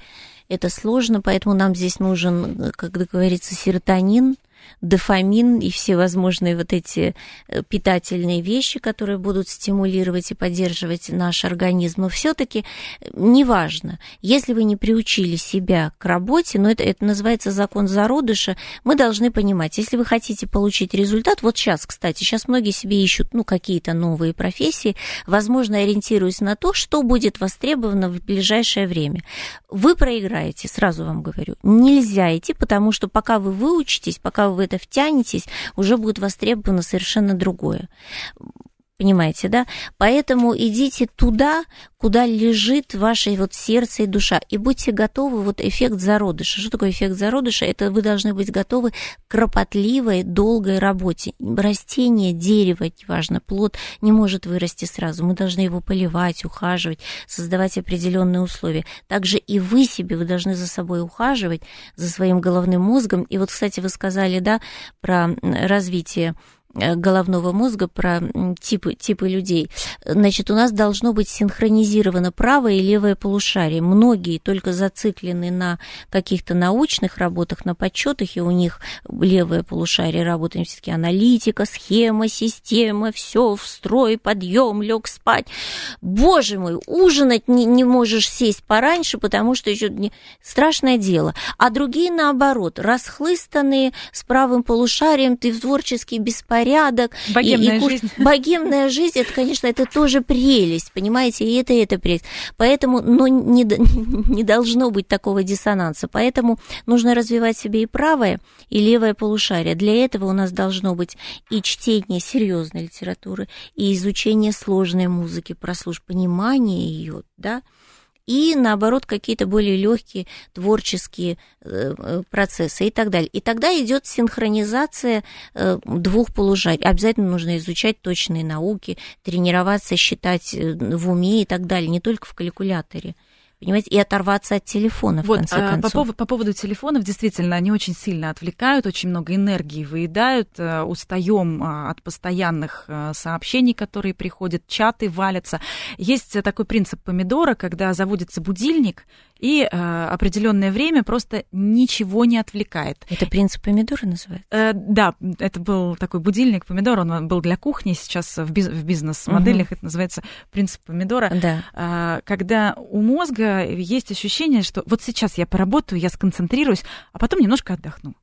это сложно, поэтому нам здесь нужен, как говорится, серотонин – дофамин и все возможные вот эти э, питательные вещи, которые будут стимулировать и поддерживать наш организм. Но все-таки э, неважно, если вы не приучили себя к работе, но это, это называется закон зародыша, мы должны понимать, если вы хотите получить результат, вот сейчас, кстати, сейчас многие себе ищут ну, какие-то новые профессии, возможно, ориентируясь на то, что будет востребовано в ближайшее время. Вы проиграете, сразу вам говорю. Нельзя идти, потому что пока вы выучитесь, пока вы это втянетесь, уже будет востребовано совершенно другое. Понимаете, да? Поэтому идите туда, куда лежит ваше вот сердце и душа. И будьте готовы, вот эффект зародыша. Что такое эффект зародыша? Это вы должны быть готовы к кропотливой, долгой работе. Растение, дерево, неважно, плод не может вырасти сразу. Мы должны его поливать, ухаживать, создавать определенные условия. Также и вы себе, вы должны за собой ухаживать, за своим головным мозгом. И вот, кстати, вы сказали, да, про развитие головного мозга про типы, типы людей. Значит, у нас должно быть синхронизировано правое и левое полушарие. Многие только зациклены на каких-то научных работах, на подсчетах, и у них левое полушарие работает все-таки аналитика, схема, система, все в строй, подъем, лег спать. Боже мой, ужинать не, не можешь сесть пораньше, потому что еще не... страшное дело. А другие, наоборот, расхлыстанные с правым полушарием, ты в творческий беспорядок порядок. Богемная и, и жизнь. [LAUGHS] Богемная жизнь, это, конечно, это тоже прелесть, понимаете, и это, и это прелесть. Поэтому, ну, не, [LAUGHS] не должно быть такого диссонанса. Поэтому нужно развивать себе и правое, и левое полушарие. Для этого у нас должно быть и чтение серьезной литературы, и изучение сложной музыки, прослушать, понимание ее, да, и, наоборот, какие-то более легкие творческие э, э, процессы и так далее. И тогда идет синхронизация э, двух полушарий. Обязательно нужно изучать точные науки, тренироваться, считать в уме и так далее, не только в калькуляторе понимаете, и оторваться от телефона, в вот, конце а, концов. По, поводу, по поводу телефонов, действительно, они очень сильно отвлекают, очень много энергии выедают, э, устаем а, от постоянных э, сообщений, которые приходят, чаты валятся. Есть такой принцип помидора, когда заводится будильник, и э, определенное время просто ничего не отвлекает. Это принцип помидора называется? Э, да, это был такой будильник помидор, он был для кухни, сейчас в, биз- в бизнес-моделях угу. это называется принцип помидора. Да. Э, когда у мозга есть ощущение, что вот сейчас я поработаю, я сконцентрируюсь, а потом немножко отдохну.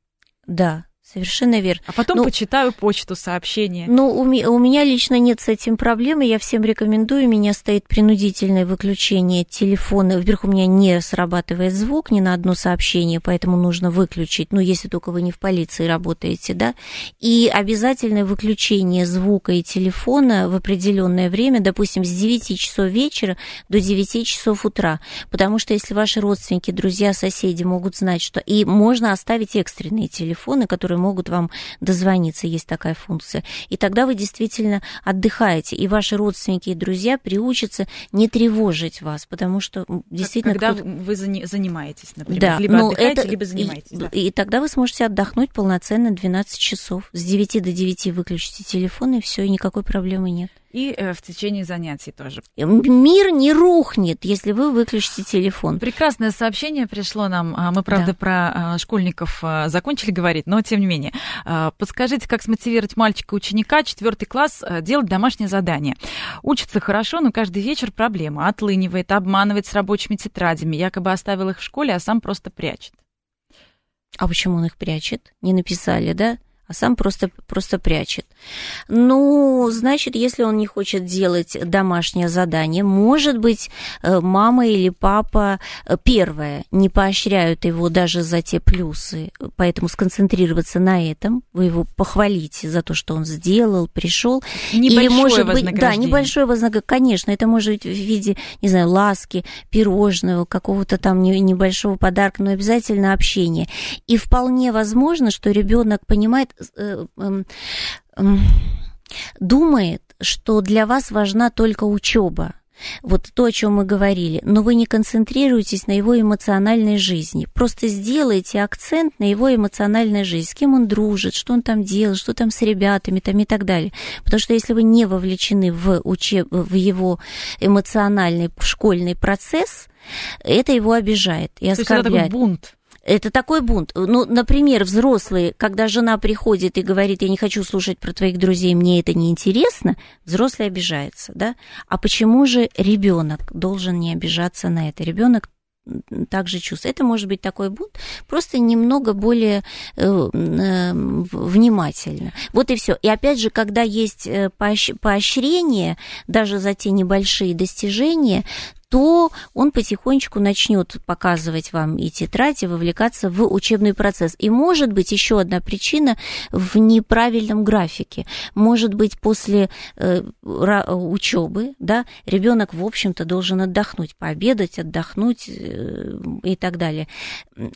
Да, Совершенно верно. А потом ну, почитаю почту, сообщения. Ну, у, у меня лично нет с этим проблемы. Я всем рекомендую. У меня стоит принудительное выключение телефона. Во-первых, у меня не срабатывает звук ни на одно сообщение, поэтому нужно выключить. Ну, если только вы не в полиции работаете, да. И обязательное выключение звука и телефона в определенное время, допустим, с 9 часов вечера до 9 часов утра. Потому что если ваши родственники, друзья, соседи могут знать, что... И можно оставить экстренные телефоны, которые которые могут вам дозвониться, есть такая функция. И тогда вы действительно отдыхаете, и ваши родственники и друзья приучатся не тревожить вас, потому что действительно... Когда вы занимаетесь, например, да, либо ну, отдыхаете, это... либо занимаетесь. И, да. и тогда вы сможете отдохнуть полноценно 12 часов. С 9 до 9 выключите телефон, и все, и никакой проблемы нет и э, в течение занятий тоже. Мир не рухнет, если вы выключите телефон. Прекрасное сообщение пришло нам. А, мы, правда, да. про а, школьников а, закончили говорить, но тем не менее. Подскажите, как смотивировать мальчика-ученика, четвертый класс, делать домашнее задание. Учится хорошо, но каждый вечер проблема. Отлынивает, обманывает с рабочими тетрадями. Якобы оставил их в школе, а сам просто прячет. А почему он их прячет? Не написали, да? А сам просто, просто прячет. Ну, значит, если он не хочет делать домашнее задание, может быть, э, мама или папа, э, первое, не поощряют его даже за те плюсы, поэтому сконцентрироваться на этом, вы его похвалите за то, что он сделал, пришел. Небольшое или, может быть, да, небольшое вознаграждение. Конечно, это может быть в виде, не знаю, ласки, пирожного, какого-то там небольшого подарка, но обязательно общение. И вполне возможно, что ребенок понимает, думает, что для вас важна только учеба. вот то, о чем мы говорили, но вы не концентрируетесь на его эмоциональной жизни. Просто сделайте акцент на его эмоциональной жизни, с кем он дружит, что он там делает, что там с ребятами там, и так далее. Потому что если вы не вовлечены в, учеб... в его эмоциональный школьный процесс, это его обижает и оскорбляет. То есть это такой бунт. Это такой бунт. Ну, например, взрослые, когда жена приходит и говорит, я не хочу слушать про твоих друзей, мне это не интересно, взрослый обижается, да? А почему же ребенок должен не обижаться на это? Ребенок также чувствует. Это может быть такой бунт, просто немного более э, э, внимательно. Вот и все. И опять же, когда есть э, поощрение, даже за те небольшие достижения, то он потихонечку начнет показывать вам и тетрадь, и вовлекаться в учебный процесс. И может быть еще одна причина в неправильном графике. Может быть, после э, учебы, да, ребенок, в общем-то, должен отдохнуть, пообедать, отдохнуть э, и так далее.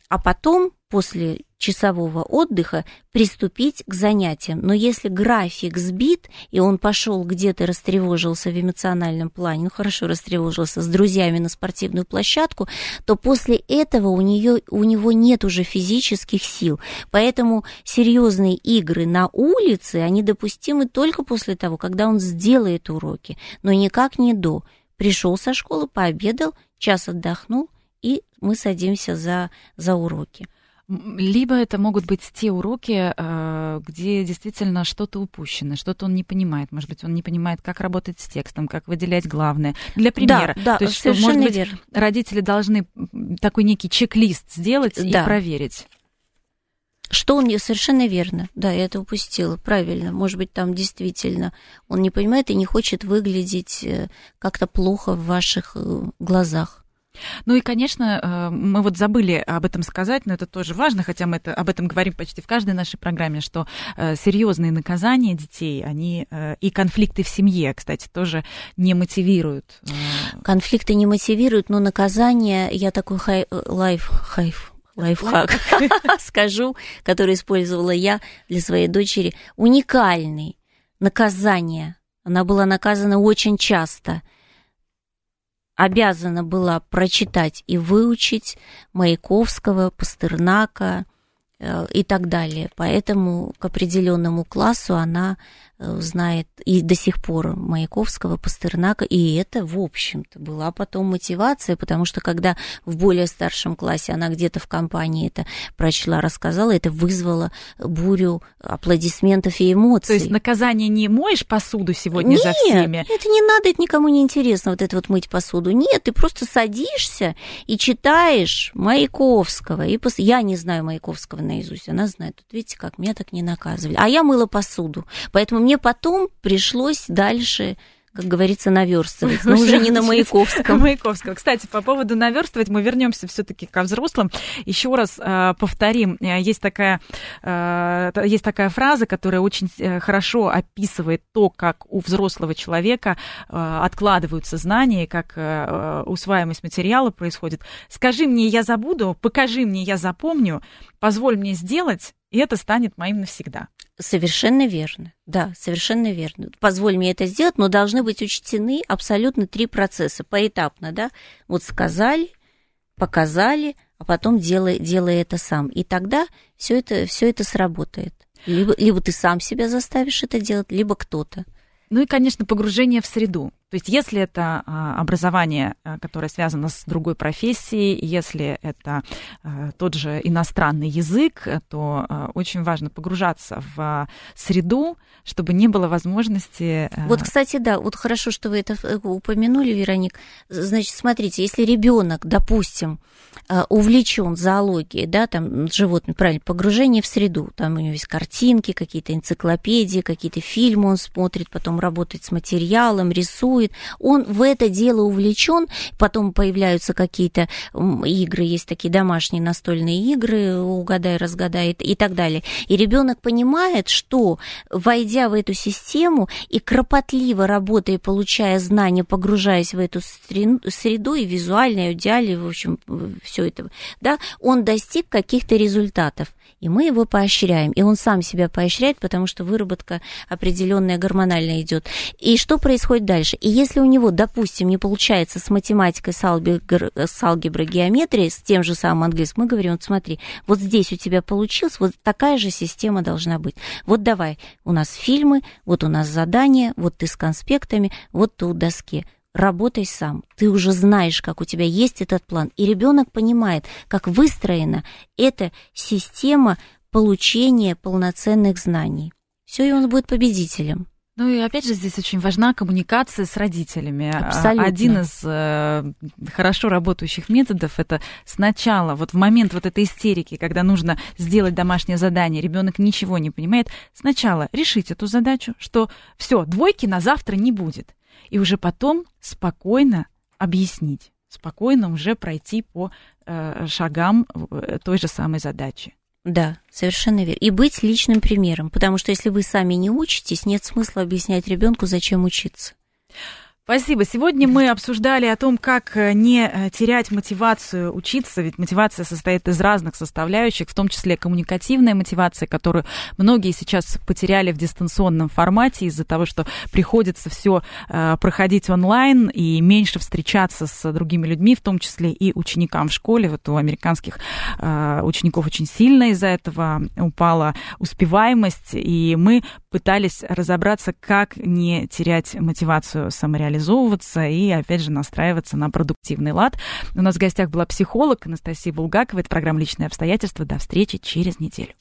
А потом после часового отдыха приступить к занятиям. Но если график сбит, и он пошел где-то растревожился в эмоциональном плане, ну хорошо растревожился с друзьями на спортивную площадку, то после этого у, нее, у него нет уже физических сил. Поэтому серьезные игры на улице, они допустимы только после того, когда он сделает уроки, но никак не до. Пришел со школы, пообедал, час отдохнул, и мы садимся за, за уроки. Либо это могут быть те уроки, э, где действительно что-то упущено, что-то он не понимает. Может быть, он не понимает, как работать с текстом, как выделять главное. Для примера. Да, да, То есть, что, может быть, верно. родители должны такой некий чек-лист сделать да. и проверить. Что он совершенно верно, да, я это упустила, правильно. Может быть, там действительно он не понимает и не хочет выглядеть э, как-то плохо в ваших э, глазах. Ну и, конечно, э, мы вот забыли об этом сказать, но это тоже важно, хотя мы это, об этом говорим почти в каждой нашей программе, что э, серьезные наказания детей, они э, и конфликты в семье, кстати, тоже не мотивируют. Конфликты не мотивируют, но наказание, я такой хай, лайф, хайф, лайфхак [LAUGHS] скажу, который использовала я для своей дочери, уникальный наказание. Она была наказана очень часто – обязана была прочитать и выучить Маяковского, Пастернака и так далее. Поэтому к определенному классу она Э, знает и до сих пор Маяковского, Пастернака, и это, в общем-то, была потом мотивация, потому что когда в более старшем классе она где-то в компании это прочла, рассказала, это вызвало бурю аплодисментов и эмоций. То есть наказание не моешь посуду сегодня Нет, за всеми? Нет, это не надо, это никому не интересно, вот это вот мыть посуду. Нет, ты просто садишься и читаешь Маяковского. И пос... Я не знаю Маяковского наизусть, она знает. Тут видите, как меня так не наказывали. А я мыла посуду, поэтому мне потом пришлось дальше как говорится, наверстывать, но уже не на Маяковском. [LAUGHS] Маяковского. Кстати, по поводу наверстывать, мы вернемся все-таки ко взрослым. Еще раз э, повторим, э, есть такая, э, есть такая фраза, которая очень э, хорошо описывает то, как у взрослого человека э, откладываются знания, как э, усваиваемость материала происходит. Скажи мне, я забуду, покажи мне, я запомню, позволь мне сделать, и это станет моим навсегда. Совершенно верно. Да, совершенно верно. Позволь мне это сделать, но должны быть учтены абсолютно три процесса поэтапно, да. Вот сказали, показали, а потом делай, делай это сам. И тогда все это, все это сработает. Либо, либо ты сам себя заставишь это делать, либо кто-то. Ну и, конечно, погружение в среду. То есть если это а, образование, а, которое связано с другой профессией, если это а, тот же иностранный язык, то очень важно погружаться в среду, чтобы не было возможности... Вот, кстати, да, вот хорошо, что вы это э, упомянули, Вероник. Значит, смотрите, если ребенок, допустим, увлечен зоологией, да, там животные, правильно, погружение в среду, там у него есть картинки, какие-то энциклопедии, какие-то фильмы он смотрит, потом работает с материалом, рисует, рисует, он в это дело увлечен, потом появляются какие-то игры, есть такие домашние настольные игры, угадай, разгадай и так далее. И ребенок понимает, что войдя в эту систему и кропотливо работая, получая знания, погружаясь в эту среду и визуально, и аудиально, в общем, все это, да, он достиг каких-то результатов и мы его поощряем, и он сам себя поощряет, потому что выработка определенная гормональная идет. И что происходит дальше? И если у него, допустим, не получается с математикой, с, алгебр, с алгеброй, геометрией, с тем же самым английским, мы говорим, вот смотри, вот здесь у тебя получилось, вот такая же система должна быть. Вот давай, у нас фильмы, вот у нас задания, вот ты с конспектами, вот ты у доски работай сам. Ты уже знаешь, как у тебя есть этот план. И ребенок понимает, как выстроена эта система получения полноценных знаний. Все, и он будет победителем. Ну и опять же здесь очень важна коммуникация с родителями. Абсолютно. Один из э, хорошо работающих методов это сначала, вот в момент вот этой истерики, когда нужно сделать домашнее задание, ребенок ничего не понимает, сначала решить эту задачу, что все, двойки на завтра не будет. И уже потом спокойно объяснить, спокойно уже пройти по э, шагам э, той же самой задачи. Да, совершенно верно. И быть личным примером, потому что если вы сами не учитесь, нет смысла объяснять ребенку, зачем учиться. Спасибо. Сегодня мы обсуждали о том, как э, не э, терять мотивацию учиться, ведь мотивация состоит из разных составляющих, в том числе коммуникативная мотивация, которую многие сейчас потеряли в дистанционном формате из-за того, что приходится все э, проходить онлайн и меньше встречаться с другими людьми, в том числе и ученикам в школе. Вот у американских учеников очень сильно из-за этого упала успеваемость, и мы пытались разобраться, как не терять мотивацию самореализовываться и, опять же, настраиваться на продуктивный лад. У нас в гостях была психолог Анастасия Булгакова. Это программа «Личные обстоятельства». До встречи через неделю.